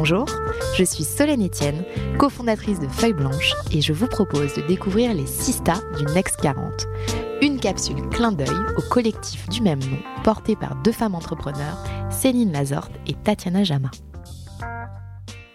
Bonjour, je suis Solène Etienne, cofondatrice de Feuille Blanche et je vous propose de découvrir les 6 stars du Next 40. Une capsule clin d'œil au collectif du même nom porté par deux femmes entrepreneurs, Céline Lazorte et Tatiana Jama.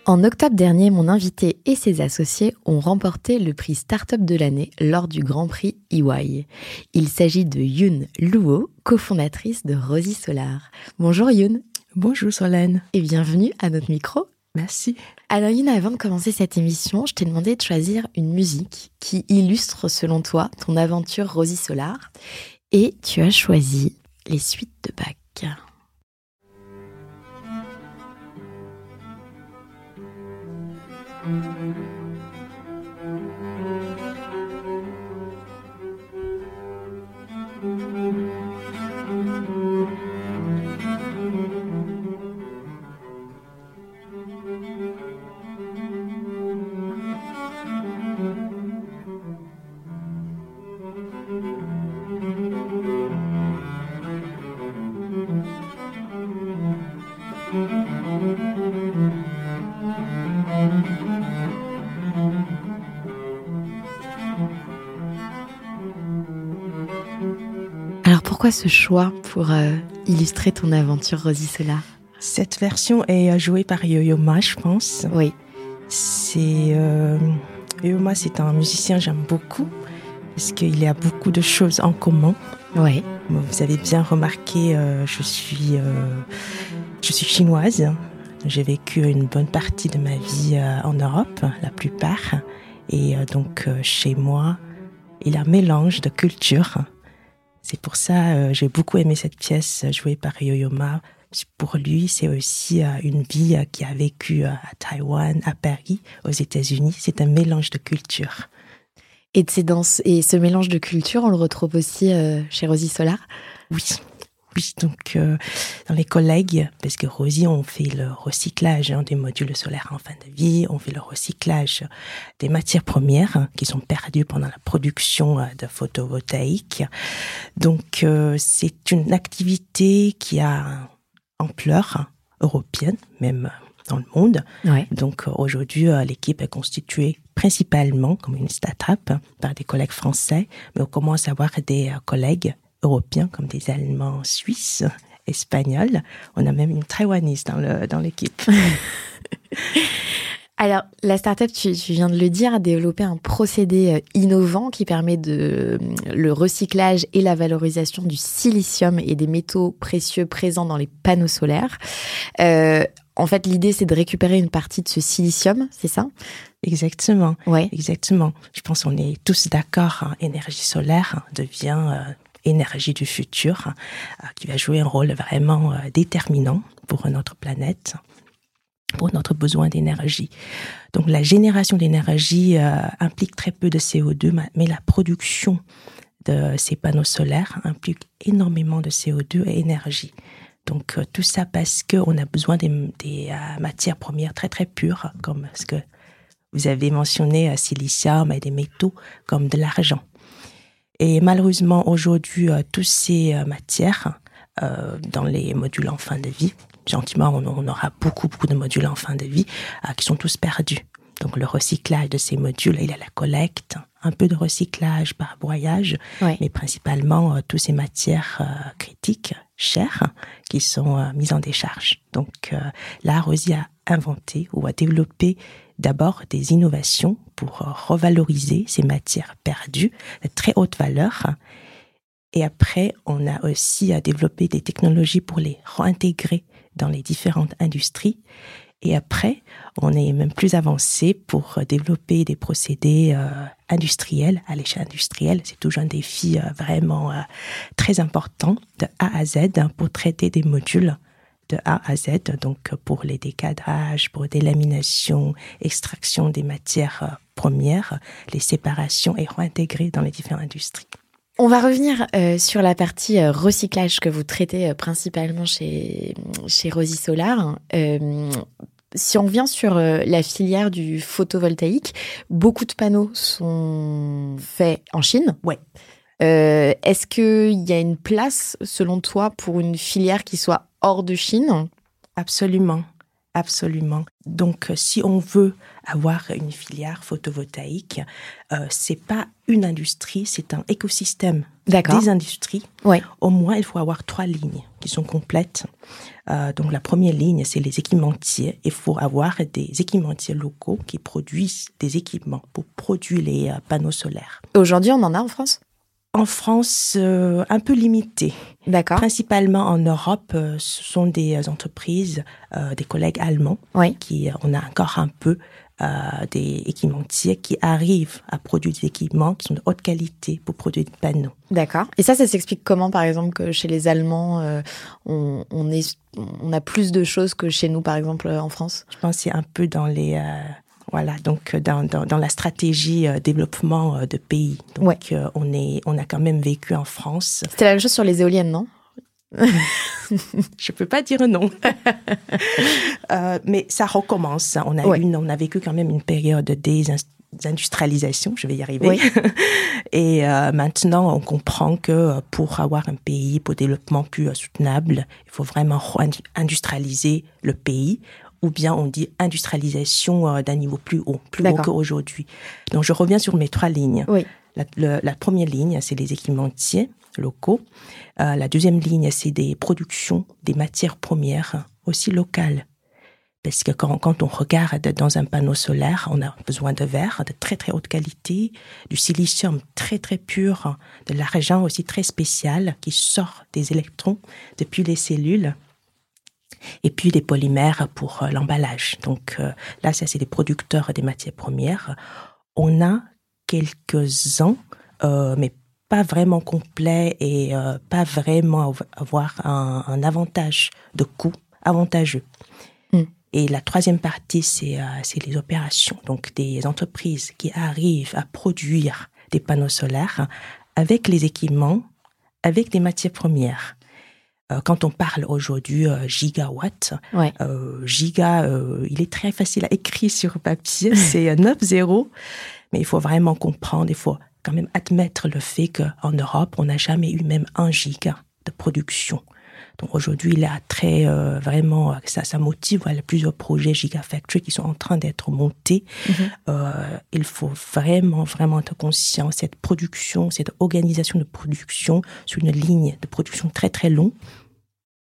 En octobre dernier, mon invité et ses associés ont remporté le prix Startup de l'année lors du Grand Prix EY. Il s'agit de Yoon Luo, cofondatrice de Rosy Solar. Bonjour Yoon. Bonjour Solène. Et bienvenue à notre micro. Merci. Yoon, avant de commencer cette émission, je t'ai demandé de choisir une musique qui illustre selon toi ton aventure Rosy Solar. Et tu as choisi les suites de Bach. Pourquoi ce choix pour euh, illustrer ton aventure Solar? Cette version est euh, jouée par Yo-Yo Ma, je pense. Oui. C'est euh, Yo-Yo Ma, c'est un musicien que j'aime beaucoup parce qu'il y a beaucoup de choses en commun. Oui. Vous avez bien remarqué, euh, je suis je suis chinoise. J'ai vécu une bonne partie de ma vie en Europe, la plupart, et donc chez moi, il y a un mélange de cultures. C'est pour ça euh, j'ai beaucoup aimé cette pièce euh, jouée par Yo-Yo Ma. Pour lui, c'est aussi euh, une vie euh, qui a vécu à Taïwan, à Paris, aux États-Unis. C'est un mélange de cultures. Et, de ces danses, et ce mélange de culture, on le retrouve aussi chez Rosy Solar? Oui, Donc, euh, dans les collègues, parce que Rosie, on fait le recyclage hein, des modules solaires en fin de vie, on fait le recyclage des matières premières hein, qui sont perdues pendant la production euh, de photovoltaïque. Donc, euh, c'est une activité qui a ampleur européenne, même dans le monde. Ouais. Donc aujourd'hui, l'équipe est constituée principalement comme une start-up par des collègues français, mais on commence à avoir des collègues européens comme des Allemands, Suisses, Espagnols. On a même une Taïwanaise dans le dans l'équipe. Alors, la startup, tu, tu viens de le dire, a développé un procédé euh, innovant qui permet de euh, le recyclage et la valorisation du silicium et des métaux précieux présents dans les panneaux solaires. Euh, en fait, l'idée, c'est de récupérer une partie de ce silicium, c'est ça? Exactement, Ouais. exactement. Je pense qu'on est tous d'accord. hein, énergie solaire hein, devient euh, énergie du futur, euh, qui va jouer un rôle vraiment euh, déterminant pour notre planète, pour notre besoin d'énergie. Donc la génération d'énergie euh, implique très peu de CO2, ma- mais la production de ces panneaux solaires implique énormément de CO2 et énergie. Donc tout ça parce qu'on a besoin des, matières premières très très pures, comme ce que vous avez mentionné, silicium et des métaux comme de l'argent. Et malheureusement, aujourd'hui, euh, toutes ces euh, matières euh, dans les modules en fin de vie, gentiment, on, on aura beaucoup, beaucoup de modules en fin de vie qui sont tous perdus. Donc le recyclage de ces modules, il y a la collecte, un peu de recyclage par broyage, Ouais. mais principalement euh, toutes ces matières euh, critiques, chères, qui sont euh, mises en décharge. Donc là, Rosie a inventé ou a développé d'abord des innovations pour revaloriser ces matières perdues de très haute valeur. Et après, on a aussi à développer des technologies pour les réintégrer dans les différentes industries. Et après, on est même plus avancé pour développer des procédés euh, industriels à l'échelle industrielle. C'est toujours un défi euh, vraiment euh, très important de A à Z hein, pour traiter des modules de A à Z, donc pour les décadrages, pour délamination, extraction des matières premières, les séparations et réintégrer dans les différentes industries. On va revenir sur la partie recyclage que vous traitez principalement chez, chez Rosy Solar si on vient sur euh, la filière du photovoltaïque, beaucoup de panneaux sont faits en Chine. Ouais. Euh, est-ce qu'il y a une place, selon toi, pour une filière qui soit hors de Chine Absolument. Absolument. Donc, euh, si on veut avoir une filière photovoltaïque, euh, c'est pas une industrie, c'est un écosystème des industries. Ouais. Au moins, il faut avoir trois lignes qui sont complètes. Euh, donc, la première ligne, c'est les équipementiers. Il faut avoir des équipementiers locaux qui produisent des équipements pour produire les euh, panneaux solaires. Aujourd'hui, on en a en France? En France, euh, un peu limité. D'accord. Principalement en Europe, euh, ce sont des euh, entreprises, des collègues allemands, oui. qui on a encore un peu des équipementiers qui arrivent à produire des équipements qui sont de haute qualité pour produire des panneaux. D'accord. Et ça, ça s'explique comment, par exemple, que chez les Allemands, on, on, est, on a plus de choses que chez nous, par exemple, en France? Je pense que c'est un peu dans les voilà, donc euh, dans, dans, la stratégie euh, développement euh, de pays. Donc on, est, on a quand même vécu en France. C'était la même chose sur les éoliennes, non? Je peux pas dire non. mais ça recommence. On a, une, on a vécu quand même une période de désindustrialisation, je vais y arriver. Et maintenant, on comprend que pour avoir un pays, pour développement plus soutenable, il faut vraiment industrialiser le pays ou bien on dit industrialisation euh, d'un niveau plus haut, plus haut qu'aujourd'hui. Donc je reviens sur mes trois lignes. Oui. La, première ligne, c'est les équipementiers locaux. Euh, la deuxième ligne, c'est des productions, des matières premières aussi locales. Parce que quand, quand, on regarde dans un panneau solaire, on a besoin de verre de très très haute qualité, du silicium très très pur, de l'argent aussi très spécial qui sort des électrons depuis les cellules et puis les polymères pour euh, l'emballage. Donc euh, là, ça c'est des producteurs des matières premières. On a quelques-uns, euh, mais pas vraiment complets et pas vraiment avoir un, avantage de coût avantageux. Hmm. Et la troisième partie, c'est les opérations. Donc des entreprises qui arrivent à produire des panneaux solaires avec les équipements, avec des matières premières. Euh, quand on parle aujourd'hui euh, gigawatt, euh, giga, il est très facile à écrire sur papier, c'est 9 zéros, mais il faut vraiment comprendre, il faut quand même admettre le fait qu'en Europe, on n'a jamais eu même un giga de production. Donc aujourd'hui, il a très euh, vraiment euh, ça, ça motive. Voilà, plusieurs projets Gigafactory qui sont en train d'être montés. Mhm. Euh, il faut vraiment vraiment être conscient cette production, cette organisation de production sur une ligne de production très très longue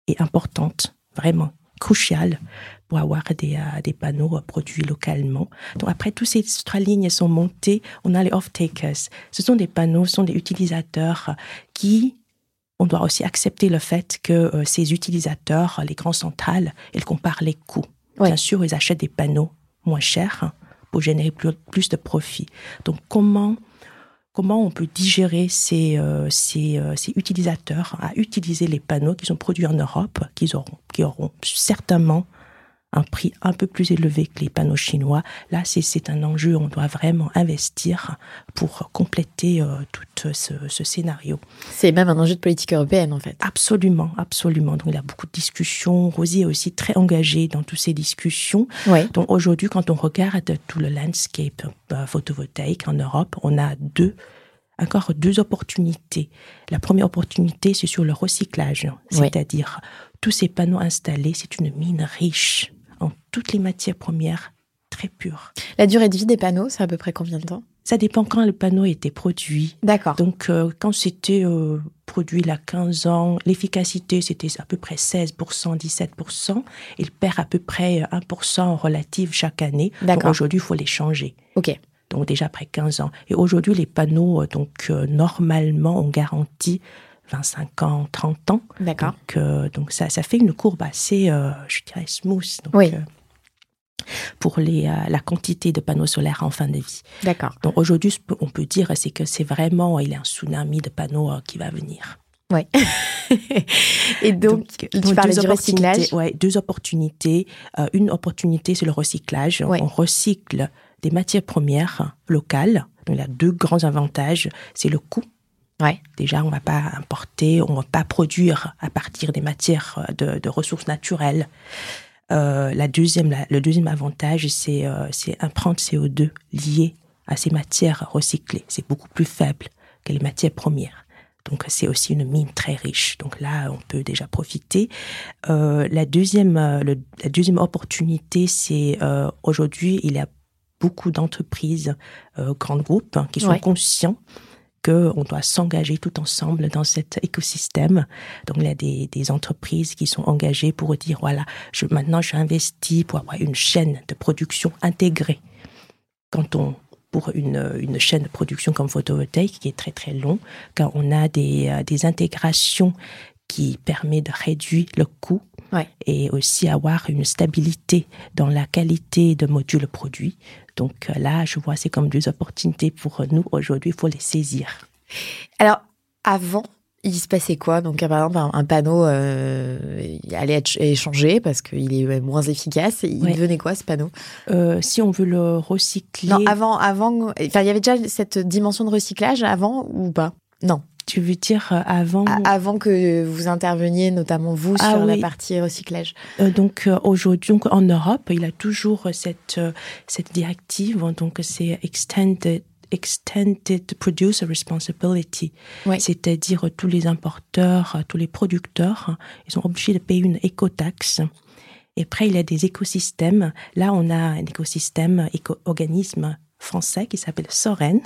et importante, vraiment cruciale pour avoir des, des panneaux produits localement. Donc après, toutes ces trois lignes sont montées, on a les off-takers. Ce sont des panneaux, ce sont des utilisateurs qui on doit aussi accepter le fait que euh, ces utilisateurs, les grands centrales, ils comparent les coûts. Bien sûr, ils achètent des panneaux moins chers hein, pour générer plus, de profit. Donc, comment comment on peut digérer ces, euh, ces, euh, ces, utilisateurs à utiliser les panneaux qui sont produits en Europe, auront, qui auront certainement un prix un peu plus élevé que les panneaux chinois. Là, c'est un enjeu, on doit vraiment investir pour compléter euh, tout ce, ce scénario. C'est même un enjeu de politique européenne, en fait. Absolument, absolument. Donc, il y a beaucoup de discussions. Rosie est aussi très engagée dans toutes ces discussions. Oui. Donc, aujourd'hui, quand on regarde tout le landscape euh, photovoltaïque en Europe, on a deux encore deux opportunités. La première opportunité, c'est sur le recyclage, c'est-à-dire tous ces panneaux installés, c'est une mine riche toutes les matières premières très pures. La durée de vie des panneaux, c'est à peu près combien de temps? Ça dépend quand le panneau a été produit. D'accord. Donc, euh, quand c'était euh, produit il a 15 ans, l'efficacité c'était à peu près 16%, 17%. Il perd à peu près 1% en relative chaque année. Donc aujourd'hui, il faut les changer. OK. Donc déjà après 15 ans. Et aujourd'hui, les panneaux, donc normalement, on garantit 25 ans, 30 ans. D'accord. Donc, donc ça, ça fait une courbe assez, je dirais, smooth. Donc, oui pour les, euh, la quantité de panneaux solaires en fin de vie. D'accord. Donc aujourd'hui, on peut dire c'est que c'est vraiment il y a un tsunami de panneaux euh, qui va venir. Oui. Et donc, tu parlais du recyclage? Ouais, deux opportunités. Euh, une opportunité, c'est le recyclage. On recycle des matières premières locales. Donc, il y a deux grands avantages. C'est le coût. Ouais. Déjà, on va pas importer, on va pas produire à partir des matières de, de ressources naturelles. Euh, la deuxième, le deuxième avantage, c'est euh, prendre CO2 lié à ces matières recyclées. C'est beaucoup plus faible que les matières premières. Donc c'est aussi une mine très riche. Donc là, on peut déjà profiter. Euh, la deuxième, la deuxième opportunité, c'est aujourd'hui, il y a beaucoup d'entreprises, grands groupes, hein, qui sont conscients qu'on doit s'engager tout ensemble dans cet écosystème. Donc, il y a des, entreprises qui sont engagées pour dire, voilà, je, maintenant, j'investis pour avoir une chaîne de production intégrée. Quand on pour une, chaîne de production comme photovoltaïque qui est très très long, quand on a des, euh, des intégrations qui permet de réduire le coût et aussi avoir une stabilité dans la qualité de modules produits. Donc euh, là, je vois c'est comme deux opportunités pour nous aujourd'hui, il faut les saisir. Alors, avant, il se passait quoi? Donc, par exemple, un, panneau euh, allait être échangé parce qu'il est moins efficace. Il devenait quoi ce panneau? Euh, Si on veut le recycler. Non, avant, avant. Enfin, il y avait déjà cette dimension de recyclage avant ou pas? Non. Tu veux dire euh, avant Avant que vous interveniez, notamment vous, ah sur la partie recyclage. Euh, donc euh, aujourd'hui, en Europe, il y a toujours cette cette directive. Donc c'est extended extended producer responsibility, c'est-à-dire tous les importeurs, tous les producteurs, ils sont obligés de payer une écotaxe. Et après, il y a des écosystèmes. Là, on a un écosystème, éco-organisme français qui s'appelle Soren,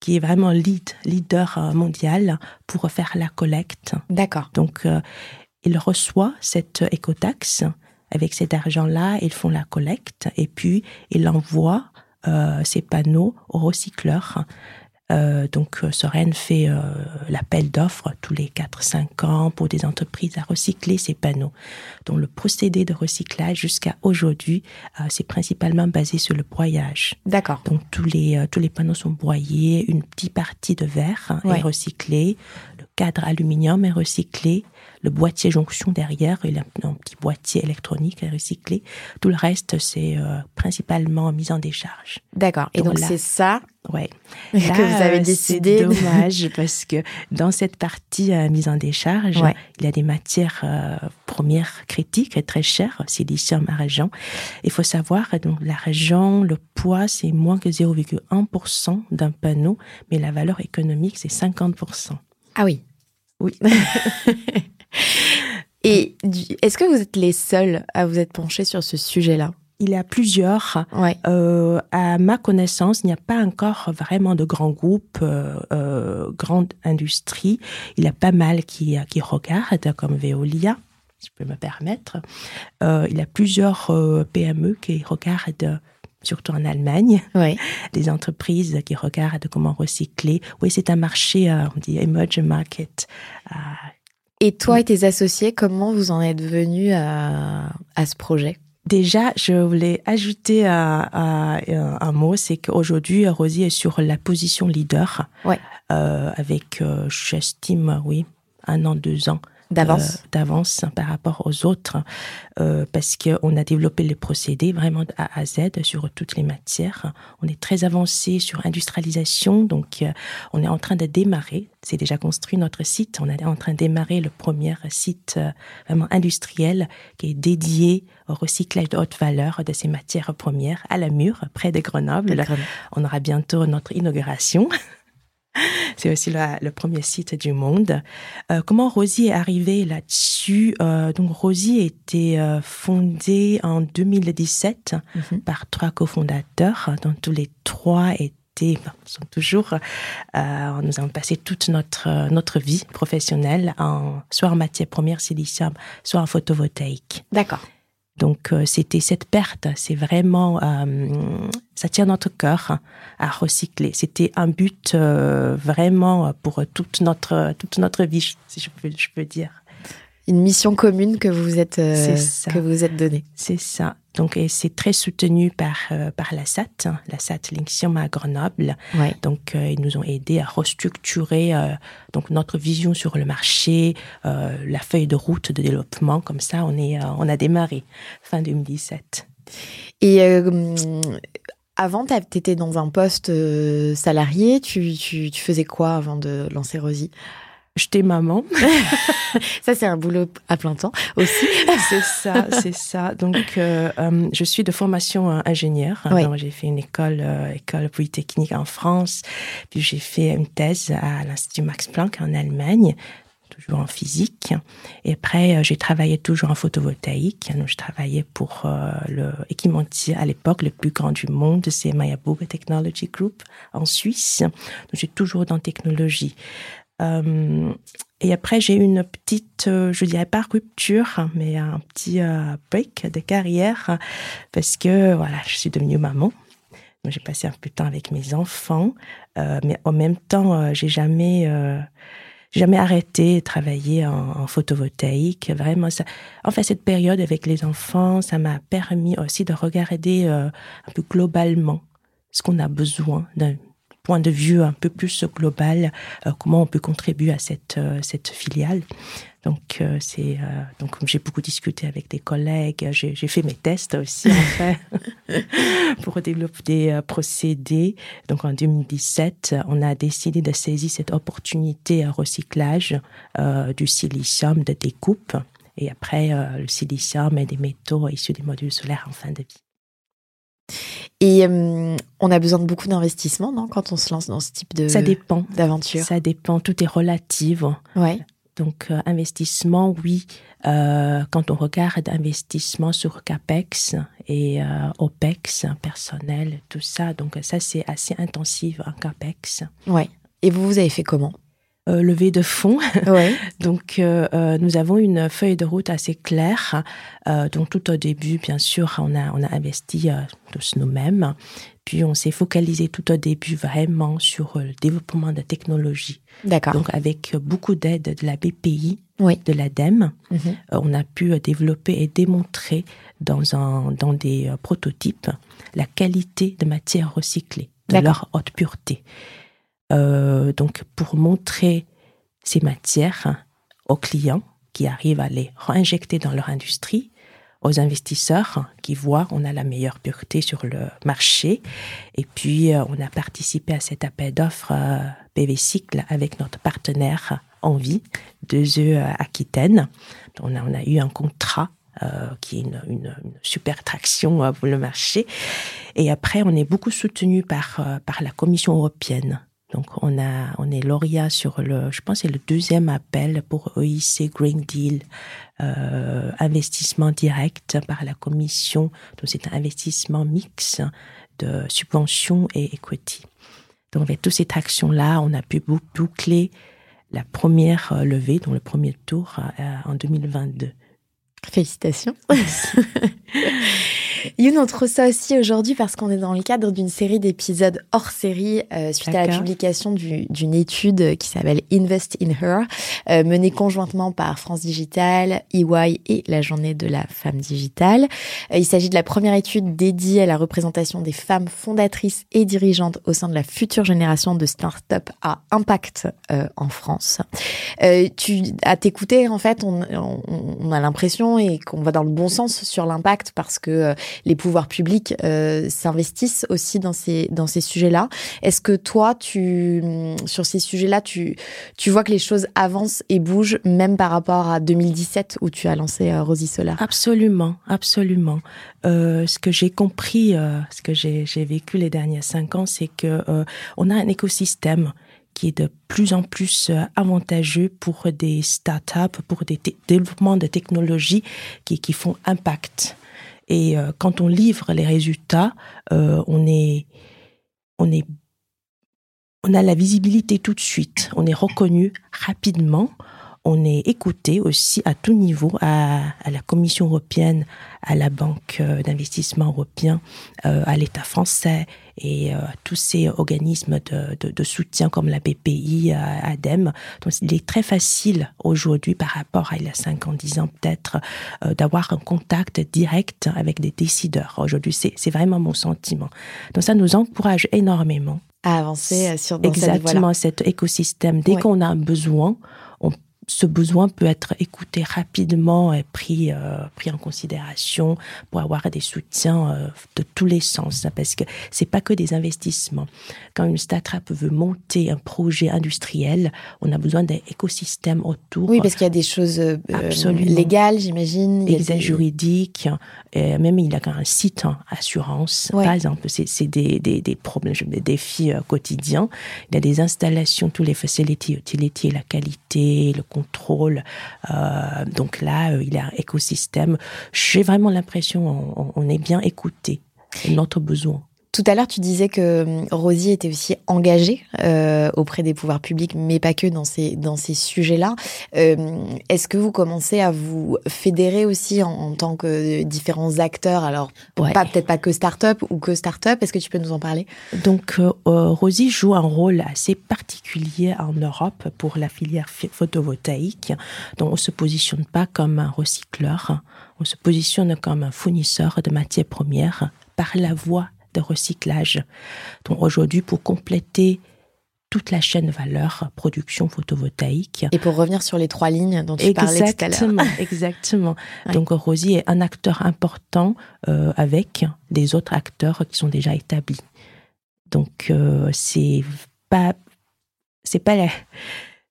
qui est vraiment lead, leader euh, mondial pour faire la collecte. D'accord. Donc, euh, il reçoit cette écotaxe. Avec cet argent-là, ils font la collecte et puis il envoie euh, ces panneaux aux recycleurs euh, donc, euh, Soren fait euh, l'appel d'offres tous les 4-5 ans pour des entreprises à recycler ces panneaux. Donc, le procédé de recyclage jusqu'à aujourd'hui, c'est principalement basé sur le broyage. D'accord. Donc, tous les, tous les panneaux sont broyés, une petite partie de verre est recyclée, le cadre aluminium est recyclé, le boîtier jonction derrière, il a un petit boîtier électronique à recycler. Tout le reste, c'est euh, principalement mis en décharge. D'accord. Et donc, c'est ça ouais. que vous avez décidé. C'est dommage parce que dans cette partie euh, mise en décharge, il y a des matières euh, premières critiques très chères, silicium, argent. Il faut savoir, donc l'argent, le poids, c'est moins que 0,1% d'un panneau, mais la valeur économique, c'est 50%. Ah oui. Oui. Et est-ce que vous êtes les seuls à vous être penchés sur ce sujet-là? Il y a plusieurs. Euh, à ma connaissance, il n'y a pas encore vraiment de grands groupes, euh, euh, grandes industries. Il y a pas mal qui, qui regardent, comme Veolia, si je peux me permettre. Euh, il y a plusieurs euh, PME qui regardent surtout en Allemagne, oui. des entreprises qui regardent comment recycler. Oui, c'est un marché, on dit emerging market, et toi et tes associés, comment vous en êtes venus à, à ce projet? Déjà, je voulais ajouter à, un mot, c'est qu'aujourd'hui, Rosie est sur la position leader. Ouais. Euh, avec, euh, j'estime, oui, un an, deux ans d'avance euh, d'avance par rapport aux autres euh, parce qu'on a développé les procédés vraiment de A à Z sur toutes les matières. On est très avancé sur industrialisation, donc euh, on est en train de démarrer. C'est déjà construit notre site. On est en train de démarrer le premier site euh, vraiment industriel qui est dédié au recyclage de haute valeur de ces matières premières à la Mure, près de Grenoble. On aura bientôt notre inauguration. C'est aussi le premier site du monde. Euh, comment Rosie est arrivée là-dessus? Euh, Donc Rosie a été euh, fondée en 2017 mhm. par trois cofondateurs, dont tous les trois été, sont toujours, nous avons passé toute notre notre vie professionnelle en soit en matière première silicium, soit en photovoltaïque. D'accord. Donc euh, c'était cette perte, c'est vraiment, euh, ça tient notre cœur à recycler. C'était un but euh, vraiment pour toute notre toute notre vie, si je peux je peux dire. Une mission commune que vous êtes que vous êtes donnée. C'est ça. Donc, c'est très soutenu par, euh, par la SAT, hein, la SAT Linxium à Grenoble. Donc, euh, ils nous ont aidés à restructurer euh, donc notre vision sur le marché, la feuille de route de développement. Comme ça, on, est, on a démarré fin 2017. Et avant, tu étais dans un poste salarié. Tu, tu, tu, faisais quoi avant de lancer Rosie J'étais maman. ça, c'est un boulot à plein temps aussi. c'est ça, c'est ça. Donc, euh, euh, je suis de formation euh, ingénieur. J'ai fait une école, école polytechnique en France. Puis j'ai fait une thèse à l'Institut Max Planck en Allemagne toujours en physique. Et après, j'ai travaillé toujours en photovoltaïque. Donc, je travaillais pour le équipementier à l'époque le plus grand du monde, c'est Mayabuga Technology Group en Suisse. Donc, j'ai toujours dans technologie. Euh, et après, j'ai eu une petite, euh, je dirais pas rupture, mais un petit euh, break de carrière parce que voilà, je suis devenue maman. J'ai passé un peu de temps avec mes enfants, mais en même temps, j'ai jamais, jamais arrêté de travailler en, photovoltaïque. Vraiment, ça. En fait, cette période avec les enfants, ça m'a permis aussi de regarder un peu globalement ce qu'on a besoin d'un point de vue un peu plus global, euh, comment on peut contribuer à cette, euh, filiale. Donc, euh, c'est donc j'ai beaucoup discuté avec des collègues. J'ai fait mes tests aussi en fait pour développer des procédés. Donc, en 2017, on a décidé de saisir cette opportunité à recyclage du silicium de découpe et après le silicium et des métaux issus des modules solaires en fin de vie. Et euh, on a besoin de beaucoup d'investissement, non, quand on se lance dans ce type de ça dépend d'aventure? Ça dépend, tout est relatif. Ouais. Donc euh, investissement, oui. Euh, quand on regarde investissement sur capex et opex personnel, tout ça, donc ça c'est assez intensif en capex. Ouais. Et vous, vous avez fait comment? Euh, levée de fonds. Ouais. donc, euh, euh, nous avons une feuille de route assez claire. Euh, donc, tout au début, bien sûr, on a, on a investi euh, tous nous-mêmes. Puis, on s'est focalisé tout au début vraiment sur le développement de technologies. D'accord. Donc, avec beaucoup d'aide de la BPI, oui. de l'ADEME, Mhm. on a pu développer et démontrer dans, un, dans des prototypes la qualité de matières recyclées, de leur haute pureté. Euh, donc pour montrer ces matières aux clients qui arrivent à les réinjecter dans leur industrie, aux investisseurs qui voient on a la meilleure pureté sur le marché. Et puis euh, on a participé à cet appel d'offres euh, PV avec notre partenaire Envie, deux œufs Aquitaine. On a, on a eu un contrat euh, qui est une, une, une, super traction euh, pour le marché. Et après, on est beaucoup soutenu par, par la Commission européenne. Donc, on, a, on est lauréat sur le, je pense, c'est le deuxième appel pour EIC Green Deal, euh, investissement direct par la Commission. Donc, c'est un investissement mix de subventions et equity. Donc, avec toutes ces actions-là, on a pu boucler la première euh, levée, donc le premier tour, euh, en 2022. Félicitations. Youn, on trouve ça aussi aujourd'hui parce qu'on est dans le cadre d'une série d'épisodes hors série euh, suite à la publication d'une étude qui s'appelle Invest in Her, euh, menée conjointement par France Digital, EY et la Journée de la femme digitale. Euh, il s'agit de la première étude dédiée à la représentation des femmes fondatrices et dirigeantes au sein de la future génération de start-up à impact euh, en France. Euh, tu, à t'écouter, en fait, on, on, on a l'impression et qu'on va dans le bon sens sur l'impact parce que euh, les pouvoirs publics euh, s'investissent aussi dans ces dans ces sujets-là. Est-ce que toi, tu sur ces sujets-là, tu tu vois que les choses avancent et bougent même par rapport à 2017 où tu as lancé euh, Solar? Absolument, absolument. Euh, ce que j'ai compris, euh, ce que j'ai vécu les derniers cinq ans, c'est que on a un écosystème qui est de plus en plus avantageux pour des startups, pour des développements de technologies qui, qui font impact. Et euh, quand on livre les résultats, euh, on est on est on a la visibilité tout de suite, on est reconnu rapidement, on est écouté aussi à tout niveau, à, la Commission européenne, à la Banque euh, d'investissement européen, euh, à l'État français et à tous ces organismes de, soutien comme la BPI, ADEME. Donc il est très facile aujourd'hui par rapport à il y a 5 ans, 10 ans peut-être, d'avoir un contact direct avec des décideurs. Aujourd'hui, c'est vraiment mon sentiment. Donc ça nous encourage énormément à avancer euh, sur dans exactement cet écosystème. Dès qu'on a un besoin, ce besoin peut être écouté rapidement et pris, euh, pris en considération pour avoir des soutiens euh, de tous les sens. Hein, parce que c'est pas que des investissements. Quand une start-up veut monter un projet industriel, on a besoin d'un écosystème autour. Oui, parce qu'il y a des choses euh, légales, j'imagine. Des juridiques. Et même il a un site en assurance. Par exemple, c'est des, des, des, problèmes, des défis quotidiens. Il y a des installations, tous les facilities, utilities, la qualité, le Euh, donc là, euh, il y a un écosystème. J'ai vraiment l'impression on, est bien écouté, notre besoin. Tout à l'heure, tu disais que hum, Rosie était aussi engagée euh, auprès des pouvoirs publics, mais pas que dans ces, dans ces sujets-là. Euh, Est-ce que vous commencez à vous fédérer aussi en, tant que différents acteurs? Alors, pas peut-être pas que start-up ou que start-up. Est-ce que tu peux nous en parler? Donc, euh, euh, Rosie joue un rôle assez particulier en Europe pour la filière photovoltaïque. Donc, on se positionne pas comme un recycleur, on se positionne comme un fournisseur de matières premières par la voie de recyclage. Donc aujourd'hui, pour compléter toute la chaîne valeur production photovoltaïque. Et pour revenir sur les trois lignes dont tu parlais tout à l'heure. Exactement. Donc Rosie est un acteur important euh, avec des autres acteurs qui sont déjà établis. Donc euh, c'est pas c'est pas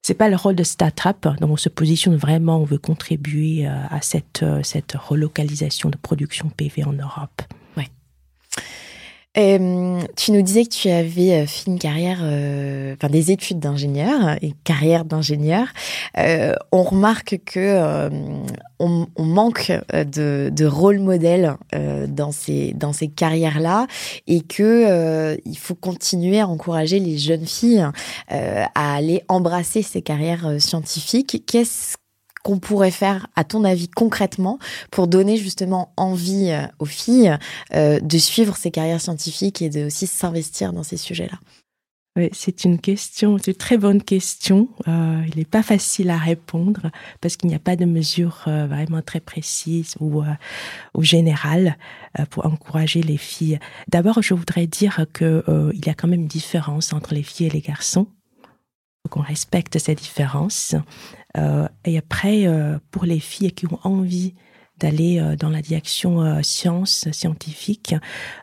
c'est pas le rôle de start-up. Donc on se positionne vraiment, on veut contribuer euh, à cette cette relocalisation de production PV en Europe. Euh, tu nous disais que tu avais euh, fait une carrière, euh, enfin des études d'ingénieur et carrière d'ingénieur. on remarque que on, manque de, de rôle modèle dans ces dans ces carrières-là et que il faut continuer à encourager les jeunes filles à aller embrasser ces carrières scientifiques. Qu'est-ce qu'on pourrait faire, à ton avis, concrètement, pour donner justement envie euh, aux filles euh, de suivre ces carrières scientifiques et de aussi s'investir dans ces sujets-là? C'est une question, c'est une très bonne question. Euh, il n'est pas facile à répondre parce qu'il n'y a pas de mesures vraiment très précises ou, ou générales pour encourager les filles. D'abord, je voudrais dire que il y a quand même une différence entre les filles et les garçons. Qu'on respecte ces différences. Euh, et après, euh, pour les filles qui ont envie d'aller euh, dans la direction science scientifique,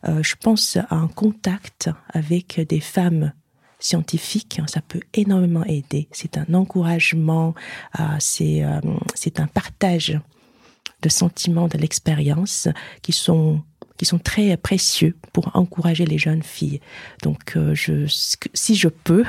je pense à un contact avec des femmes scientifiques, ça peut énormément aider. C'est un encouragement, c'est un partage de sentiments de l'expérience qui sont qui sont très précieux pour encourager les jeunes filles. Donc, euh, si je peux,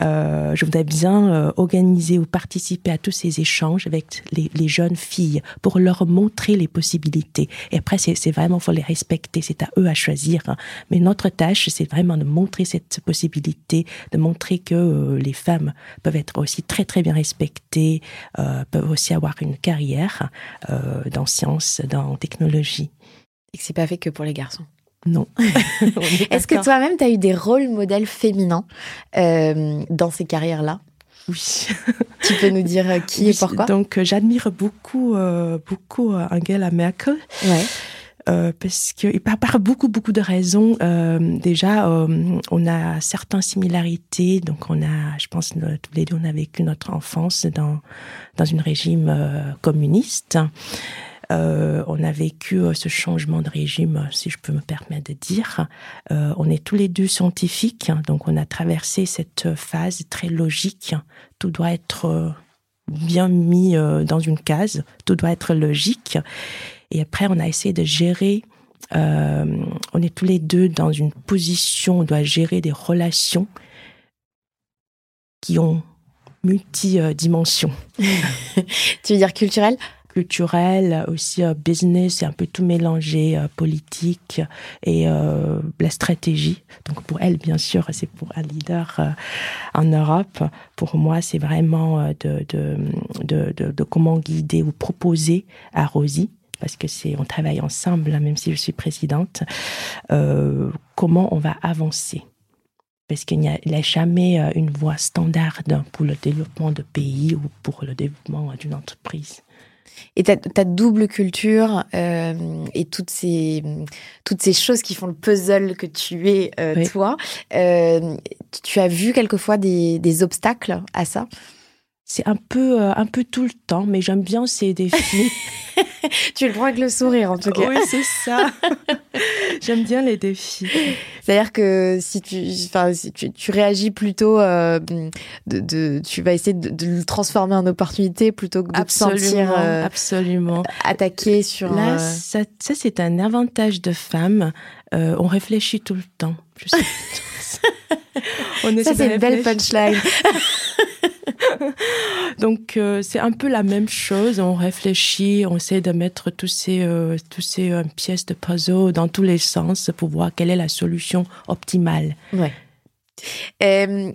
euh, je voudrais bien euh, organiser ou participer à tous ces échanges avec les, les, jeunes filles pour leur montrer les possibilités. Et après, c'est vraiment faut les respecter, c'est à eux à choisir. Hein. Mais notre tâche, c'est vraiment de montrer cette possibilité, de montrer que les femmes peuvent être aussi très très bien respectées, peuvent aussi avoir une carrière dans sciences, dans technologie et que c'est pas fait que pour les garçons. Non. Est-ce que toi-même, tu as eu des rôles modèles féminins euh, dans ces carrières-là? Oui. tu peux nous dire euh, qui et pourquoi? Donc, euh, j'admire beaucoup, beaucoup Angela Merkel. Ouais. Euh, parce que par, par beaucoup beaucoup de raisons. Euh, déjà, on a certaines similarités. Donc, on a, je pense, tous les deux, on a vécu notre enfance dans dans un régime communiste. Euh, on a vécu euh, ce changement de régime, si je peux me permettre de dire. Euh, on est tous les deux scientifiques, hein, donc on a traversé cette phase très logique. Tout doit être bien mis dans une case, tout doit être logique. Et après, on a essayé de gérer. on est tous les deux dans une position, on doit gérer des relations qui ont multidimensions. tu veux dire culturelles? Culturel, aussi business, et un peu tout mélangé, politique et la stratégie. Donc pour elle, bien sûr, c'est pour un leader en Europe. Pour moi, c'est vraiment de, de, de, comment guider ou proposer à Rosie parce que c'est on travaille ensemble, hein, même si je suis présidente, euh, comment on va avancer. Parce qu'il n'y a, jamais euh, une voie standard pour le développement de pays ou pour le développement d'une entreprise. Et ta, ta double culture euh, et toutes ces, toutes ces choses qui font le puzzle que tu es, toi, tu as vu quelquefois des, des obstacles à ça? C'est un peu, euh, un peu tout le temps, mais j'aime bien ces défis. tu le prends avec le sourire, en tout cas. Oui, c'est ça. j'aime bien les défis. C'est-à-dire que si tu, enfin, si tu, tu réagis plutôt, euh, de, de, tu vas essayer de, le transformer en opportunité plutôt que de te sentir euh, absolument attaqué sur. Là, ça, ça c'est un avantage de femme. on réfléchit tout le temps. Je sais. ça, c'est une belle punchline. Donc euh, c'est un peu la même chose. On réfléchit, on essaie de mettre tous ces, euh, ces euh, pièces de puzzle dans tous les sens pour voir quelle est la solution optimale. Ouais.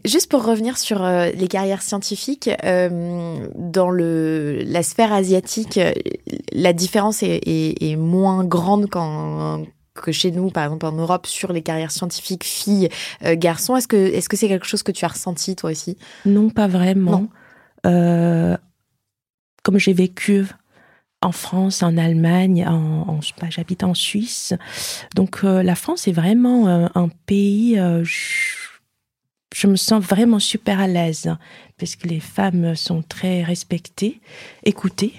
juste pour revenir sur les carrières scientifiques, dans le, la sphère asiatique, la différence est moins grande qu'en que chez nous, par exemple en Europe, sur les carrières scientifiques filles, euh, garçons. Est-ce que est-ce que c'est quelque chose que tu as ressenti toi aussi? Non, pas vraiment. Euh, comme j'ai vécu en France, en Allemagne, en, j'habite en Suisse, donc euh, la France est vraiment un pays. Je, je, me sens vraiment super à l'aise parce que les femmes sont très respectées, écoutées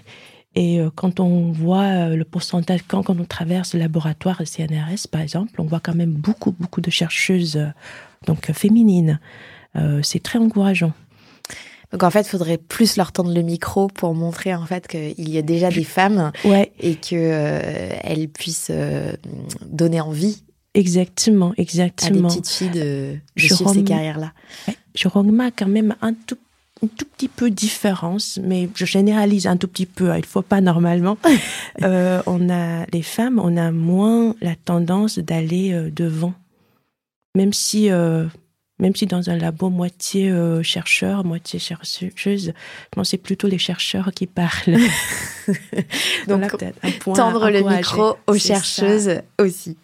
et euh, quand on voit euh, le pourcentage, quand, quand on traverse le laboratoire CNRS, par exemple, on voit quand même beaucoup, beaucoup de chercheuses euh, donc féminines. c'est très encourageant. Donc en fait, il faudrait plus leur tendre le micro pour montrer en fait qu'il y a déjà des femmes ouais. et qu'elles elles puissent donner envie. Exactement, exactement. À des petites filles de, de suivre ces carrières-là. Je remarque quand même un tout un tout petit peu différence, mais je généralise un tout petit peu. Hein, il faut pas normalement. euh, on a les femmes, on a moins la tendance d'aller euh, devant, même si euh, même si dans un labo moitié euh, chercheur, moitié chercheuse, c'est plutôt les chercheurs qui parlent. Donc, un point tendre le micro aux chercheuses aussi.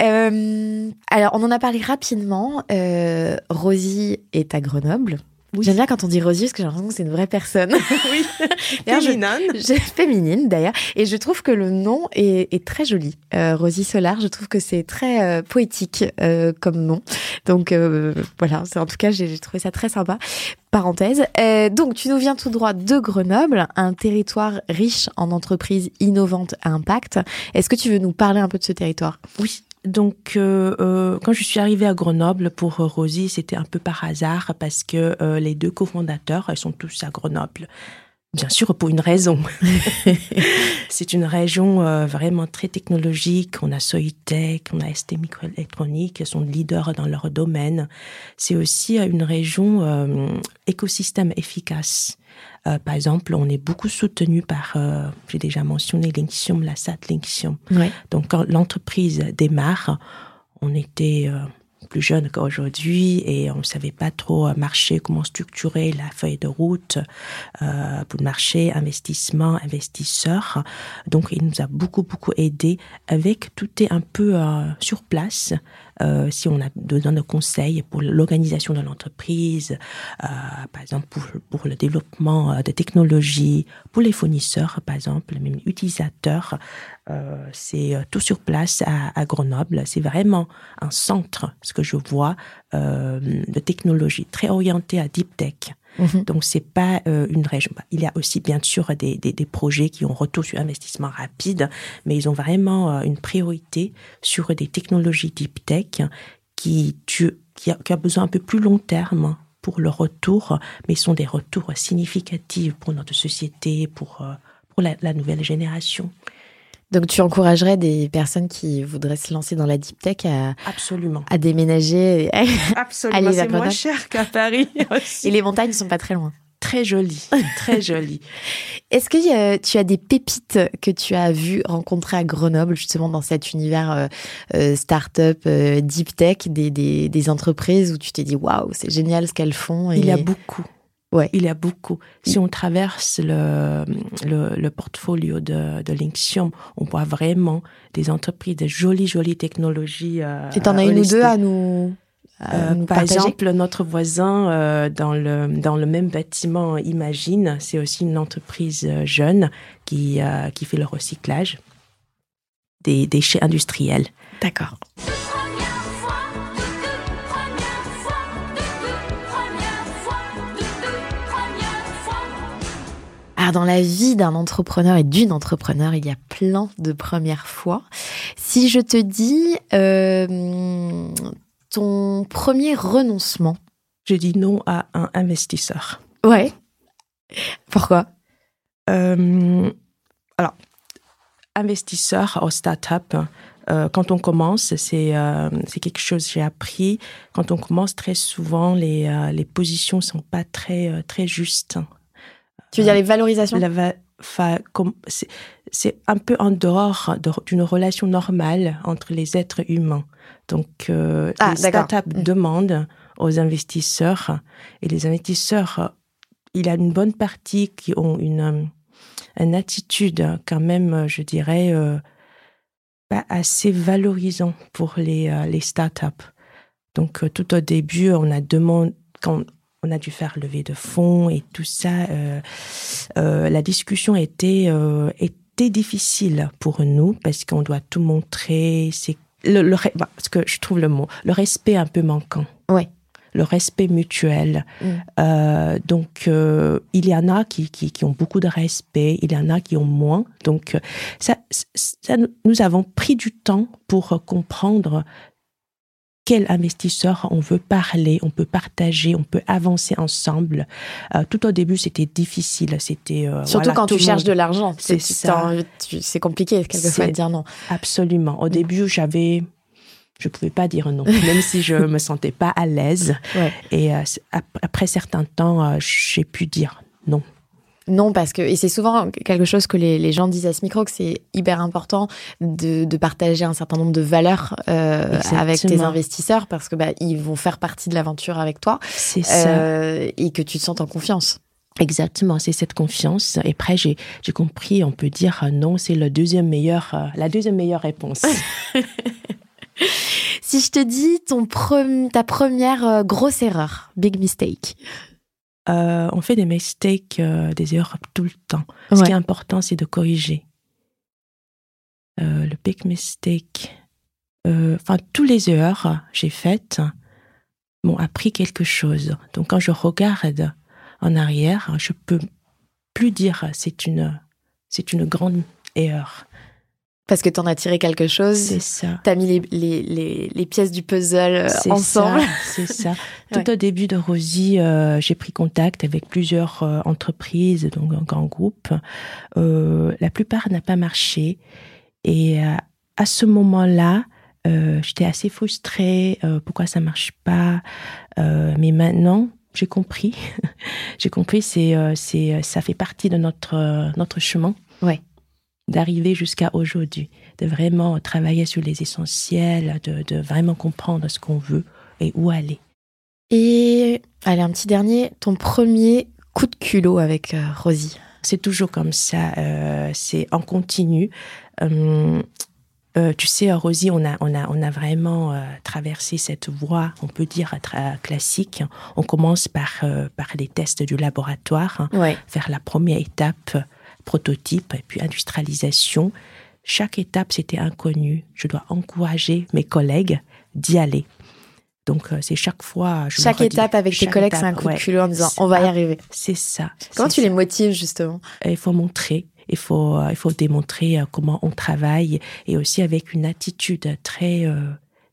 Euh, alors, on en a parlé rapidement. Euh, Rosie est à Grenoble. J'aime bien quand on dit Rosie parce que j'ai l'impression que c'est une vraie personne. oui. féminine. Je, féminine d'ailleurs. Et je trouve que le nom est, est très joli. Euh, Rosie Solar, je trouve que c'est très euh, poétique euh, comme nom. Donc euh, voilà, en tout cas, j'ai trouvé ça très sympa. Parenthèse. Donc tu nous viens tout droit de Grenoble, un territoire riche en entreprises innovantes à impact. Est-ce que tu veux nous parler un peu de ce territoire? Oui. Donc, euh, euh, quand je suis arrivée à Grenoble pour euh, Rosie, c'était un peu par hasard parce que les deux cofondateurs, elles sont tous à Grenoble. Bien sûr, pour une raison. c'est une région vraiment très technologique. On a Soitec, on a ST Microélectronique, elles sont leaders dans leur domaine. C'est aussi une région écosystème efficace. Euh, par exemple, on est beaucoup soutenu par, euh, j'ai déjà mentionné Linxium, la SAT Linxium. Donc, quand l'entreprise démarre, on était euh, plus jeune qu'aujourd'hui et on ne savait pas trop marcher, comment structurer la feuille de route pour le marché, investissement, investisseur. Donc, il nous a beaucoup, beaucoup aidé avec tout est un peu sur place. Euh, si on a besoin de conseils pour l'organisation de l'entreprise, euh, par exemple pour, le développement euh, de technologies, pour les fournisseurs, par exemple, même utilisateurs, euh, c'est euh, tout sur place à, à Grenoble. C'est vraiment un centre, ce que je vois, euh, de technologie très orienté à deep tech. Mhm. Donc c'est pas euh, une région. Il y a aussi bien sûr des, des, projets qui ont retour sur investissement rapide, mais ils ont vraiment euh, une priorité sur des technologies deep tech qui, tu, qui, a, besoin un peu plus long terme pour le retour, mais sont des retours significatifs pour notre société, pour, euh, pour la nouvelle génération. Donc tu encouragerais des personnes qui voudraient se lancer dans la deep tech à, Absolument. à déménager Absolument, c'est moins cher qu'à Paris Et les montagnes ne sont pas très loin. très joli, très joli. Est-ce que tu as des pépites que tu as vues rencontrer à Grenoble, justement dans cet univers euh, euh, start-up, euh, deep tech, des, des, entreprises où tu t'es dit waouh, c'est génial ce qu'elles font Il y a beaucoup. Ouais. Il y a beaucoup. Si on traverse le, le, portfolio de, de Linxium, on voit vraiment des entreprises, de jolies, jolies technologies. Et t'en as une ou deux à nous euh, par exemple, notre voisin euh, dans, le, dans le même bâtiment Imagine, c'est aussi une entreprise euh, jeune qui, qui fait le recyclage des déchets industriels. D'accord. Alors dans la vie d'un entrepreneur et d'une entrepreneur, il y a plein de premières fois. Si je te dis, ton premier renoncement Je dis non à un investisseur. Ouais. Pourquoi? Euh, Alors, investisseur au start-up, euh, quand on commence, euh, c'est quelque chose que j'ai appris. Quand on commence, très souvent, les, les positions sont pas très, très justes. Tu veux dire les valorisations? C'est un peu en dehors d'une relation normale entre les êtres humains. Donc, euh, ah, les startups mm. demandent aux investisseurs, et les investisseurs, il y a une bonne partie qui ont une, euh, une attitude quand même, je dirais, euh, pas assez valorisant pour les, les startups. Donc, tout au début, on a demandé, quand on a dû faire lever de fonds et tout ça, la discussion était, était difficile pour nous parce qu'on doit tout montrer, c'est le, bah, parce que je trouve le mot, le respect un peu manquant. Oui. Le respect mutuel. Mm. Euh, donc, euh, il y en a qui, qui, ont beaucoup de respect, il y en a qui ont moins. Donc, euh, ça, ça, nous avons pris du temps pour comprendre quel investisseur on veut parler, on peut partager, on peut avancer ensemble. Euh, tout au début, c'était difficile. C'était euh, surtout quand tu cherches de l'argent. C'est C'est compliqué quelquefois de dire non. Absolument. Au début, j'avais je pouvais pas dire non, même si je me sentais pas à l'aise. Et euh, après certains temps, j'ai pu dire non. Non, parce que, et c'est souvent quelque chose que les, gens disent à ce micro, que c'est hyper important de, partager un certain nombre de valeurs euh, avec tes investisseurs, parce que bah, ils vont faire partie de l'aventure avec toi. C'est ça. Euh, et que tu te sens en confiance. Exactement, c'est cette confiance. Et après, j'ai, compris, on peut dire euh, non, c'est le deuxième meilleur, la deuxième meilleure réponse. si je te dis ton ta première grosse erreur, big mistake. Euh, on fait des mistakes, euh, des erreurs tout le temps. Ce qui est important, c'est de corriger. Euh, le big mistake, enfin, tous les erreurs j'ai faites m'ont appris quelque chose. Donc, quand je regarde en arrière, je peux plus dire c'est une, c'est une grande erreur. Parce que tu en as tiré quelque chose. C'est ça. Tu as mis les, les, les, pièces du puzzle euh, ensemble. C'est ça. Tout au début de Rosie, euh, j'ai pris contact avec plusieurs euh, entreprises, donc un grand groupe. la plupart n'a pas marché. Et à ce moment-là, j'étais assez frustrée. pourquoi ça marche pas Mais maintenant, j'ai compris. j'ai compris, c'est, c'est, ça fait partie de notre, notre chemin. Ouais d'arriver jusqu'à aujourd'hui, de vraiment travailler sur les essentiels, de, vraiment comprendre ce qu'on veut et où aller. Et allez, un petit dernier, ton premier coup de culot avec euh, Rosie. C'est toujours comme ça, euh, c'est en continu. Euh, tu sais, Rosie, on a, on a, on a vraiment traversé cette voie, on peut dire, classique. On commence par, par les tests du laboratoire, hein, faire la première étape prototype et puis industrialisation. Chaque étape, c'était inconnu. Je dois encourager mes collègues d'y aller. Donc, euh, c'est chaque fois. Je chaque étape avec tes collègues, c'est un coup de culot en disant on va y arriver. C'est ça. Comment tu les motives, justement? Il faut montrer. Il faut, euh, il faut démontrer euh, comment on travaille et aussi avec une attitude très,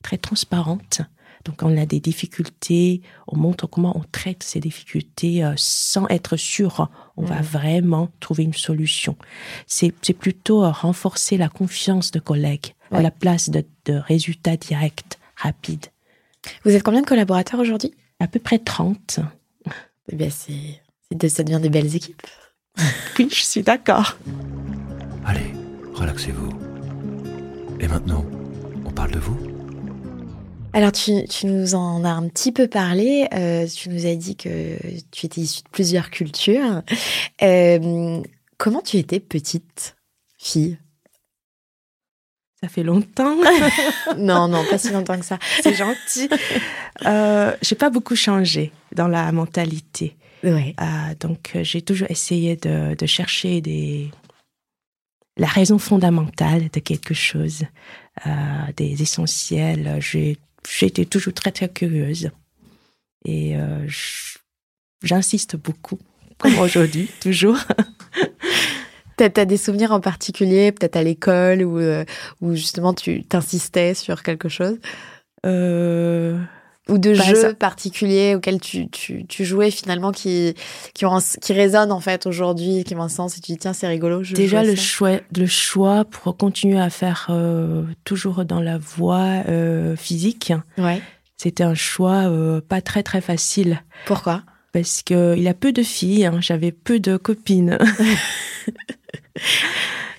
très transparente donc, quand on a des difficultés, on montre comment on traite ces difficultés euh, sans être sûr. On va vraiment trouver une solution. C'est plutôt euh, renforcer la confiance de collègues à la place de, résultats directs, rapides. Vous êtes combien de collaborateurs aujourd'hui? À peu près 30. Eh bien, c'est ça devient des belles équipes. oui, je suis d'accord. Allez, relaxez-vous. Et maintenant, on parle de vous? Alors, tu, nous en as un petit peu parlé. Euh, tu nous as dit que tu étais issue de plusieurs cultures. Euh, comment tu étais petite fille? Ça fait longtemps. non, non, pas si longtemps que ça. C'est gentil. Euh, j'ai pas beaucoup changé dans la mentalité. Ouais. Euh, donc, j'ai toujours essayé de, de chercher des, la raison fondamentale de quelque chose, euh, des essentiels. J'ai été toujours très très curieuse et euh, j'insiste beaucoup, comme aujourd'hui, toujours. T'as as des souvenirs en particulier, peut-être à l'école, où, euh, où justement tu t'insistais sur quelque chose? Euh, ou de jeux particuliers auxquels tu, tu, tu, jouais finalement qui, qui, ont qui résonnent en fait aujourd'hui, qui ont un sens et tu dis tiens c'est rigolo. Je Déjà le choix, le choix pour continuer à faire euh, toujours dans la voie euh, physique, ouais. c'était un choix euh, pas très très facile. Pourquoi? Parce qu'il y a peu de filles, hein, j'avais peu de copines.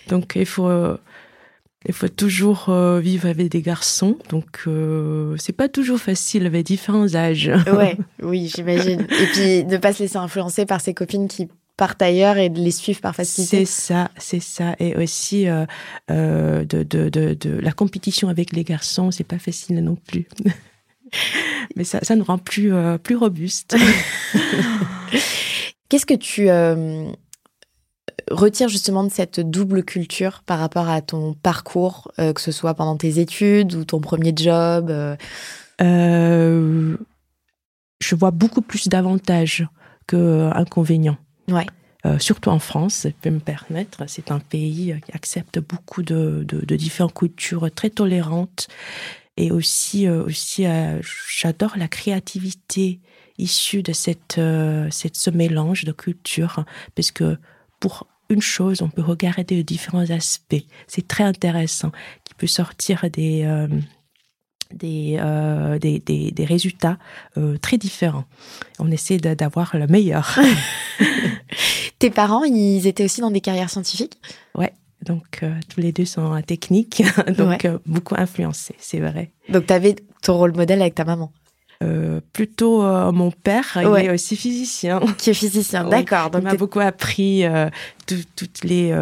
Donc il faut il faut toujours euh, vivre avec des garçons, donc euh, c'est pas toujours facile avec différents âges. ouais, oui, j'imagine. Et puis ne pas se laisser influencer par ses copines qui partent ailleurs et de les suivre par facilité. C'est ça, c'est ça. Et aussi euh, euh de, de, de, de, la compétition avec les garçons, c'est pas facile non plus. Mais ça, ça nous rend plus, plus robustes. Qu'est-ce que tu retire justement de cette double culture par rapport à ton parcours, euh, que ce soit pendant tes études ou ton premier job euh? Euh, Je vois beaucoup plus d'avantages qu'inconvénients. Ouais. surtout en France, je peux me permettre. C'est un pays qui accepte beaucoup de, de, de différentes cultures, très tolérantes. Et aussi, aussi j'adore la créativité issue de cette, cette, ce mélange de cultures, parce que pour une chose, on peut regarder différents aspects. C'est très intéressant, qui peut sortir des, euh, euh, des, des, des, résultats euh, très différents. On essaie d'avoir le meilleur. Tes parents, ils étaient aussi dans des carrières scientifiques? Ouais. Donc, tous les deux sont techniques, donc beaucoup influencés, c'est vrai. Donc, tu avais ton rôle modèle avec ta maman? Euh, plutôt euh, mon père, il est aussi physicien. Qui est physicien, d'accord. Donc il m'a beaucoup appris euh, toutes les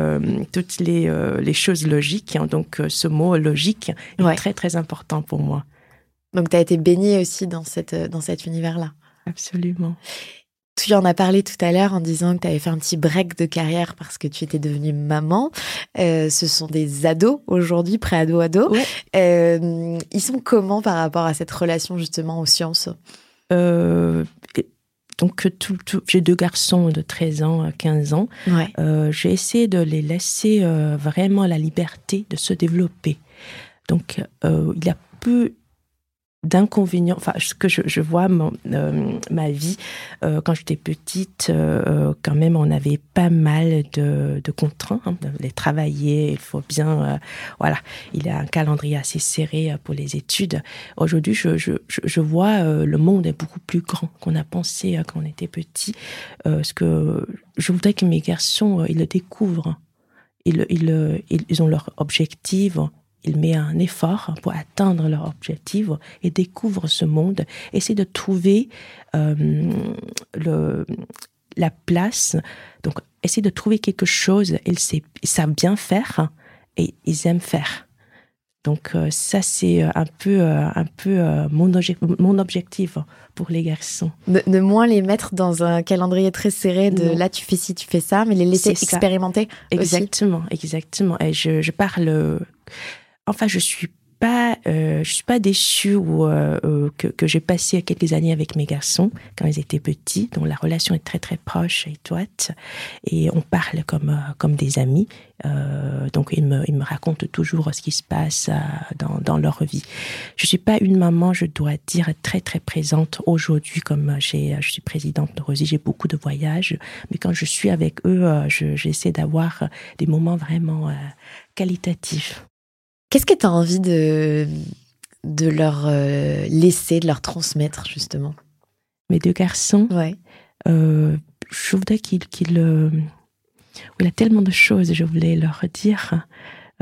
toutes les, les choses logiques. Hein. donc ce mot logique est très très important pour moi. Donc tu as été baignée aussi dans cette dans cet univers-là. Absolument. Tu en as parlé tout à l'heure en disant que tu avais fait un petit break de carrière parce que tu étais devenue maman. Euh, ce sont des ados aujourd'hui, pré-ado-ado. Euh, ils sont comment par rapport à cette relation justement aux sciences? Euh, donc, tout, j'ai deux garçons de 13 ans à 15 ans. Ouais. j'ai essayé de les laisser vraiment la liberté de se développer. Donc, il y a peu d'inconvénients, enfin ce que je, je vois euh, ma vie euh, quand j'étais petite, euh, quand même on avait pas mal de, de contraintes, hein, les travailler, il faut bien, voilà, il y a un calendrier assez serré pour les études. Aujourd'hui, je, je, je vois le monde est beaucoup plus grand qu'on a pensé quand on était petit. ce que je voudrais que mes garçons ils le découvrent, ils, ils, ils ont leur objectif ils mettent un effort pour atteindre leur objectif et découvrent ce monde, essaient de trouver euh, le, la place. Donc, essaient de trouver quelque chose, ils, savent bien faire et ils aiment faire. Donc euh, ça c'est un peu euh, un peu mon, mon objectif pour les garçons. De, moins les mettre dans un calendrier très serré de là tu fais ci tu fais ça, mais les laisser expérimenter. Exactement, exactement. Et je, je parle enfin, je suis pas, euh, je suis pas déçue ou euh, euh, que, que j'ai passé quelques années avec mes garçons quand ils étaient petits, dont la relation est très très proche et étroite, et on parle comme comme des amis. donc ils me ils me racontent toujours ce qui se passe dans dans leur vie. Je suis pas une maman, je dois dire très très présente aujourd'hui, comme j'ai je suis présidente de Rosie, j'ai beaucoup de voyages, mais quand je suis avec eux, j'essaie d'avoir des moments vraiment qualitatifs. Qu'est-ce que tu as envie de, de leur euh, laisser, de leur transmettre, justement? Mes deux garçons Ouais. Euh, je voudrais qu'il, qu'il, euh, il y a tellement de choses, je voulais leur dire.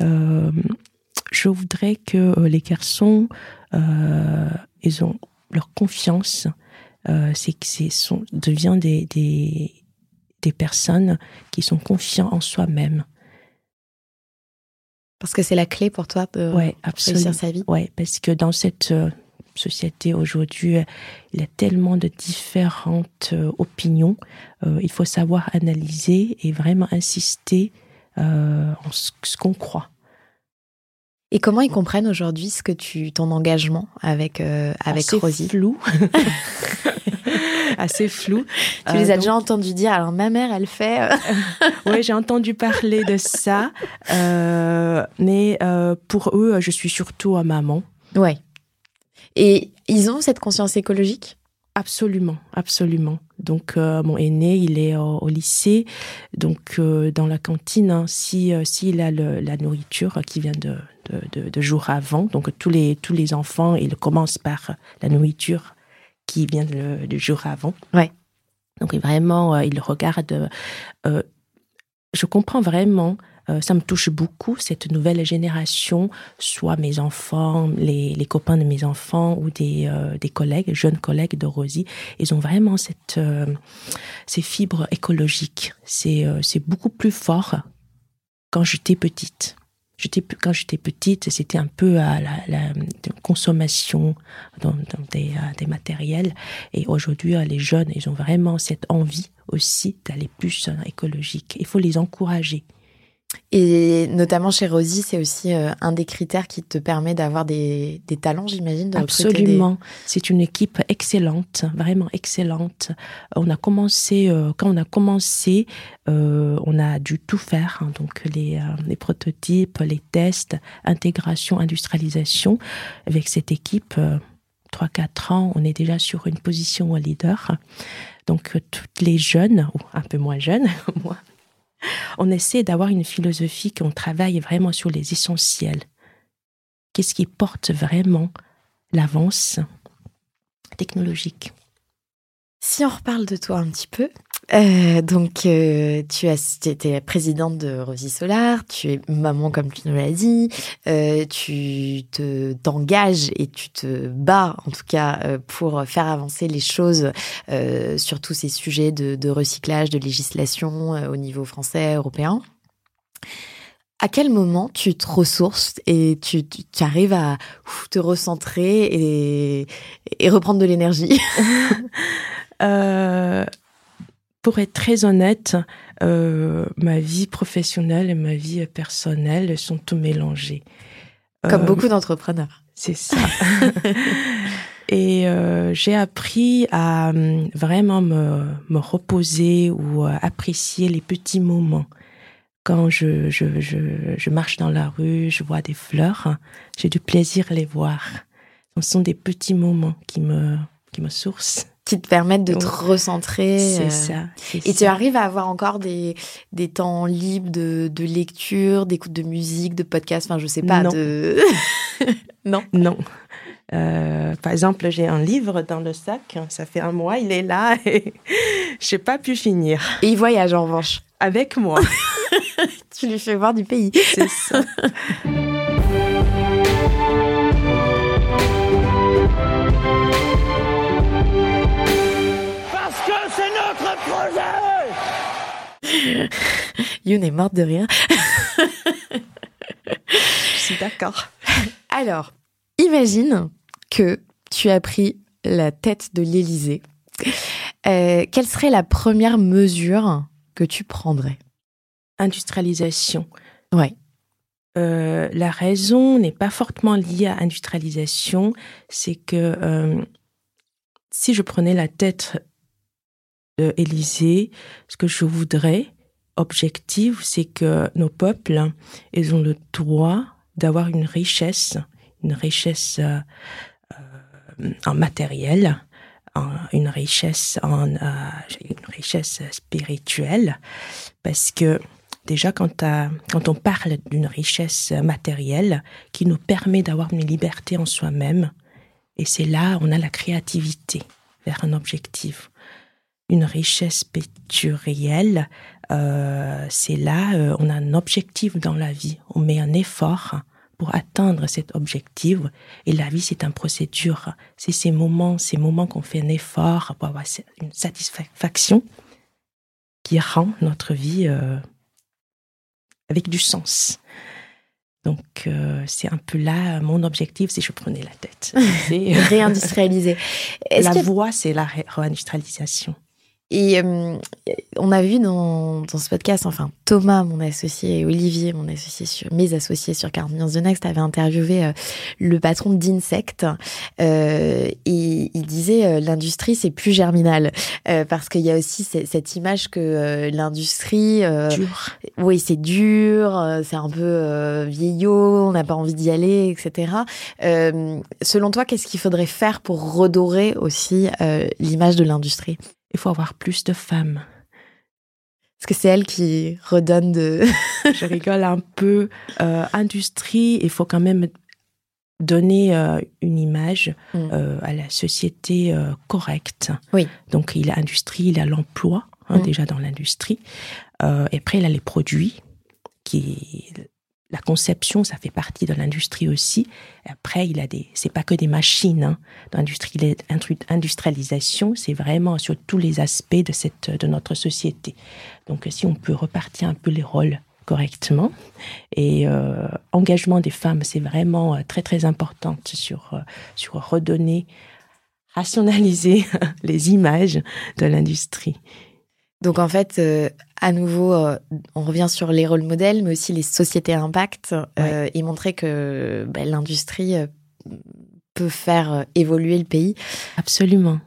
Euh, je voudrais que les garçons, ils ont leur confiance, c'est que c'est sont devient des, des des personnes qui sont confiants en soi-même. Parce que c'est la clé pour toi de ouais, réussir sa vie. Ouais, parce que dans cette société aujourd'hui, il y a tellement de différentes euh, opinions. Euh, il faut savoir analyser et vraiment insister euh, en ce, qu'on croit. Et comment ils comprennent aujourd'hui ce que tu, ton engagement avec avec Assez Rosie flou, assez flou. Tu les as déjà entendus dire. Alors ma mère, elle fait. oui, j'ai entendu parler de ça, mais pour eux, je suis surtout à maman. Ouais. Et ils ont cette conscience écologique? Absolument, absolument. Donc euh, mon aîné, il est au, lycée, donc euh, dans la cantine, hein, si euh, s'il a la nourriture qui vient de, de, de, jour avant, donc tous les tous les enfants, ils commencent par la nourriture qui vient de, jour avant. Ouais. Donc vraiment, il regarde. je comprends vraiment euh, ça me touche beaucoup, cette nouvelle génération, soit mes enfants, les, les copains de mes enfants ou des, euh, des collègues, jeunes collègues de Rosie. Ils ont vraiment cette, euh, ces fibres écologiques. C'est c'est beaucoup plus fort quand j'étais petite. J'étais, quand j'étais petite, c'était un peu à la, consommation dans, des, des, matériels. Et aujourd'hui, les jeunes, ils ont vraiment cette envie aussi d'aller plus écologique. Il faut les encourager. Et notamment chez Rosie, c'est aussi euh, un des critères qui te permet d'avoir des, talents, j'imagine. Absolument. C'est une équipe excellente, vraiment excellente. On a commencé, euh, quand on a commencé, euh, on a dû tout faire. Hein. donc les, les, prototypes, les tests, intégration, industrialisation. Avec cette équipe, 3-4 ans, on est déjà sur une position leader. Donc toutes les jeunes, ou un peu moins jeunes, moi, on essaie d'avoir une philosophie qu'on travaille vraiment sur les essentiels. Qu'est-ce qui porte vraiment l'avance technologique? Si on reparle de toi un petit peu, euh, donc, euh, tu as été présidente de Rosie Solar, tu es maman comme tu nous l'as dit, euh, tu te t'engages et tu te bats en tout cas pour faire avancer les choses sur tous ces sujets de, recyclage, de législation au niveau français, européen. À quel moment tu te ressources et tu, arrives à te recentrer et, reprendre de l'énergie? pour être très honnête, euh, ma vie professionnelle et ma vie personnelle sont tout mélangées. Comme euh, beaucoup d'entrepreneurs. C'est ça. et euh, j'ai appris à hum, vraiment me, me reposer ou apprécier les petits moments. Quand je, je, je, je, marche dans la rue, je vois des fleurs, j'ai du plaisir à les voir. Ce sont des petits moments qui me, qui me sourcent qui te permettent de te recentrer. C'est euh, ça. Et tu arrives à avoir encore des, des temps libres de, de lecture, d'écoute de musique, de podcast, enfin je sais pas. Non. De... non? Non. Euh, par exemple, j'ai un livre dans le sac, ça fait un mois, il est là et j'ai pas pu finir. Et il voyage en revanche. Avec moi. tu lui fais voir du pays. C'est ça. Youn est morte de rire. Je suis d'accord. Alors, imagine que tu as pris la tête de l'Élysée. Euh, quelle serait la première mesure que tu prendrais? Industrialisation. Ouais. Euh, la raison n'est pas fortement liée à industrialisation, c'est que euh, si je prenais la tête Élysée, ce que je voudrais, objectif, c'est que nos peuples, ils ont le droit d'avoir une richesse, une richesse euh, euh, en matériel, une richesse en euh, une richesse spirituelle, parce que déjà quand, quand on parle d'une richesse matérielle qui nous permet d'avoir une liberté en soi-même, et c'est là on a la créativité vers un objectif. Une richesse péturielle, euh, c'est là, euh, on a un objectif dans la vie, on met un effort pour atteindre cet objectif. Et la vie, c'est une procédure. C'est ces moments, ces moments qu'on fait un effort pour avoir une satisfaction qui rend notre vie euh, avec du sens. Donc, euh, c'est un peu là mon objectif si je prenais la tête. réindustrialiser. La voie, c'est la réindustrialisation. Et euh, on a vu dans, dans, ce podcast, enfin Thomas, mon associé, et Olivier, mon associé sur mes associés sur 40 Millions de Next, avait interviewé euh, le patron d'Insect euh, et il disait euh, l'industrie c'est plus germinal parce qu'il y a aussi cette image que l'industrie, dur. oui c'est dur, c'est un peu vieillot, on n'a pas envie d'y aller, etc. selon toi, qu'est-ce qu'il faudrait faire pour redorer aussi l'image de l'industrie? Il faut avoir plus de femmes. Est-ce que c'est elle qui redonne de... je rigole un peu. Euh, industrie, il faut quand même donner euh, une image mm. euh, à la société correcte. Oui. Donc il a l'industrie, il a l'emploi, hein, mm. déjà dans l'industrie. et après, il a les produits qui la conception, ça fait partie de l'industrie aussi. Après, il a des, c'est pas que des machines. Hein. L'industrialisation, c'est vraiment sur tous les aspects de cette, de notre société. Donc, si on peut repartir un peu les rôles correctement et euh, engagement des femmes, c'est vraiment euh, très très important sur euh, sur redonner, rationaliser les images de l'industrie. Donc en fait, euh, à nouveau, euh, on revient sur les rôles modèles, mais aussi les sociétés à impact euh, et montrer que bah, l'industrie peut faire évoluer le pays. Absolument.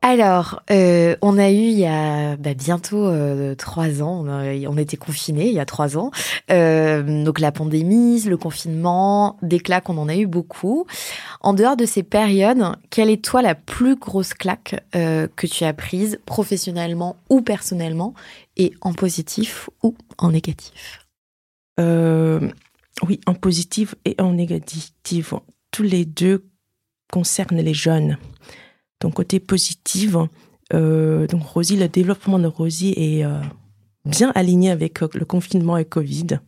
Alors, euh, on a eu il y a bah, bientôt euh, trois ans, on, a, était confinés il y a trois ans. Euh, donc la pandémie, le confinement, des claques, on en a eu beaucoup. En dehors de ces périodes, quelle est toi la plus grosse claque que tu as prise professionnellement ou personnellement, et en positif ou en négatif? Oui, en positif et en négatif. Tous les deux concernent les jeunes. Donc côté positif, euh, donc Rosie, le développement de Rosie est euh, bien aligné avec euh, le confinement et Covid.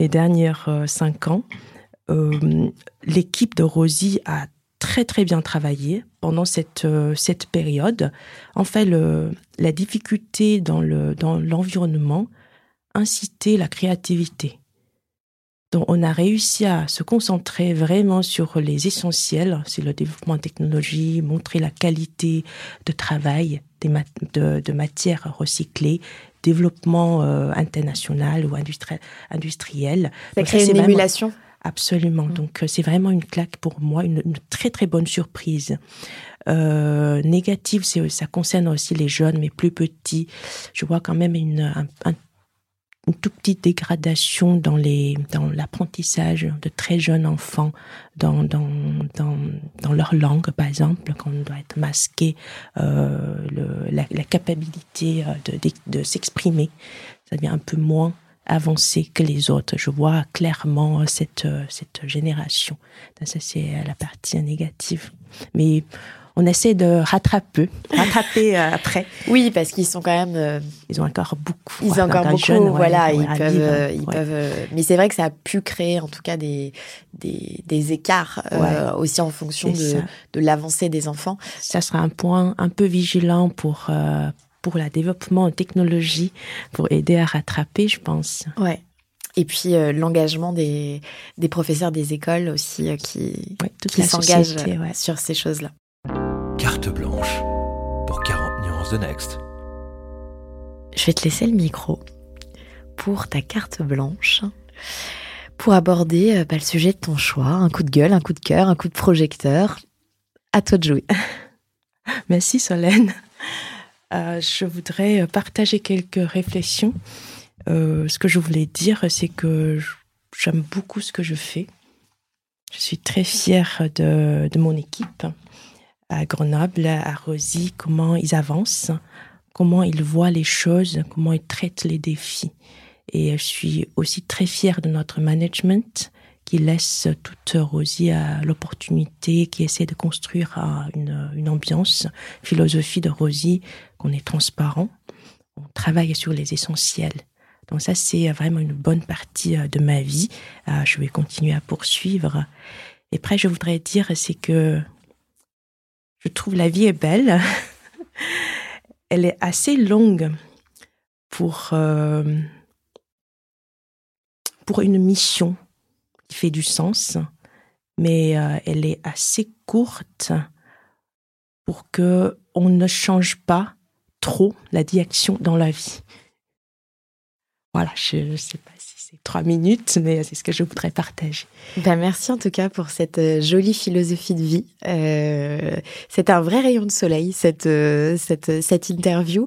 Les dernières cinq ans, l'équipe de Rosie a très très bien travaillé pendant cette cette période. En fait, la difficulté dans le dans l'environnement incitait la créativité. Donc, on a réussi à se concentrer vraiment sur les essentiels, c'est le développement de technologie, montrer la qualité de travail des de, matières recyclées, développement euh, international ou industriel. Ça crée une émulation Absolument. Mm. Donc, c'est vraiment une claque pour moi, une, très très bonne surprise. Euh, négative, ça concerne aussi les jeunes, mais plus petits. Je vois quand même une, un une toute petite dégradation dans les dans l'apprentissage de très jeunes enfants dans dans dans, dans leur langue par exemple quand on doit être masqué euh, le, la, la, capacité euh, de, de, s'exprimer. Ça devient un peu moins avancé que les autres. Je vois clairement cette cette génération. Ça c'est la partie négative. Mais on essaie de rattraper, rattraper euh, après. Oui, parce qu'ils sont quand même. Euh, ils ont encore beaucoup. Ils ont encore beaucoup, voilà. ils peuvent, euh, ils peuvent. Mais c'est vrai que ça a pu créer, en tout cas, des des, des écarts aussi en fonction de, de l'avancée des enfants. Ça sera un point un peu vigilant pour pour le développement en technologie, pour aider à rattraper, je pense. Ouais. Et puis l'engagement des, des professeurs des écoles aussi qui, qui s'engagent sur ces choses-là. Carte blanche pour 40 nuances de Next. Je vais te laisser le micro pour ta carte blanche pour aborder euh, bah, le sujet de ton choix. Un coup de gueule, un coup de cœur, un coup de projecteur. À toi de jouer. Merci Solène. Euh, je voudrais partager quelques réflexions. Euh, ce que je voulais dire, c'est que j'aime beaucoup ce que je fais. Je suis très fière de, de mon équipe à Grenoble, à Rosy, comment ils avancent, comment ils voient les choses, comment ils traitent les défis. Et je suis aussi très fière de notre management qui laisse toute Rosie à l'opportunité, qui essaie de construire une, une ambiance, philosophie de Rosie, qu'on est transparent, on travaille sur les essentiels. Donc ça, c'est vraiment une bonne partie de ma vie. Je vais continuer à poursuivre. Et après, je voudrais dire, c'est que je trouve la vie est belle. Elle est assez longue pour, euh, pour une mission qui fait du sens, mais euh, elle est assez courte pour que on ne change pas trop la direction dans la vie. Voilà, je sais pas c'est trois minutes, mais c'est ce que je voudrais partager. Ben merci en tout cas pour cette euh, jolie philosophie de vie. Euh, c'est un vrai rayon de soleil, cette, euh, cette, cette interview.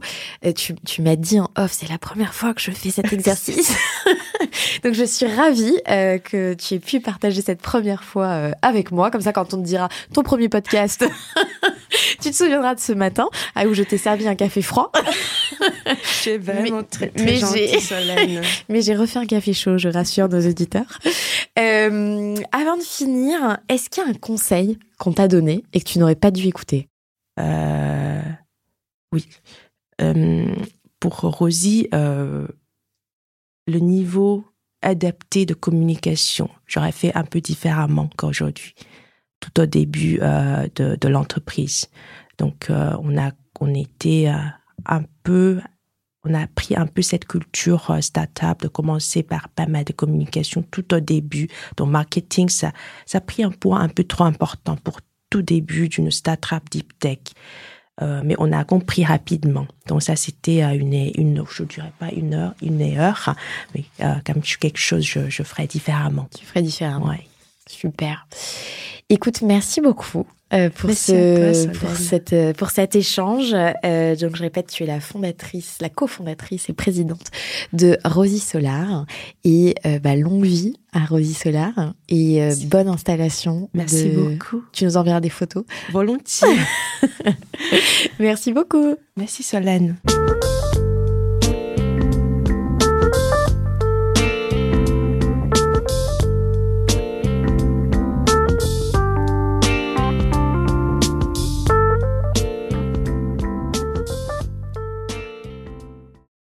tu, tu m'as dit en off, c'est la première fois que je fais cet exercice. Donc je suis ravie euh, que tu aies pu partager cette première fois euh, avec moi. Comme ça, quand on te dira ton premier podcast, tu te souviendras de ce matin où je t'ai servi un café froid. Tu es vraiment très, très mais gentille, Solène. mais j'ai refait un café chaud, je rassure nos auditeurs. Euh, avant de finir, est-ce qu'il y a un conseil qu'on t'a donné et que tu n'aurais pas dû écouter? Euh, Oui. pour Rosie, le niveau adapté de communication, j'aurais fait un peu différemment qu'aujourd'hui, tout au début euh, de, de l'entreprise. Donc, euh, on a, on était euh, un peu, on a pris un peu cette culture euh, startup de commencer par pas mal de communication tout au début. Donc, marketing, ça, ça a pris un poids un peu trop important pour tout début d'une startup deep tech. Euh, mais on a compris rapidement. Donc ça, c'était une, une, je dirais pas une heure, une heure, mais euh, comme quelque chose, je, je ferais différemment. Tu ferais différemment. Ouais. Super. Écoute, merci beaucoup. Euh, pour, ce, pour, cette, euh, pour cet échange. Euh, donc, je répète, tu es la fondatrice, la cofondatrice et présidente de Rosy Solar. Et euh, bah, longue vie à Rosy Solar et bonne installation. Merci beaucoup. Tu nous enverras des photos Volontiers. Merci beaucoup. Merci Solène.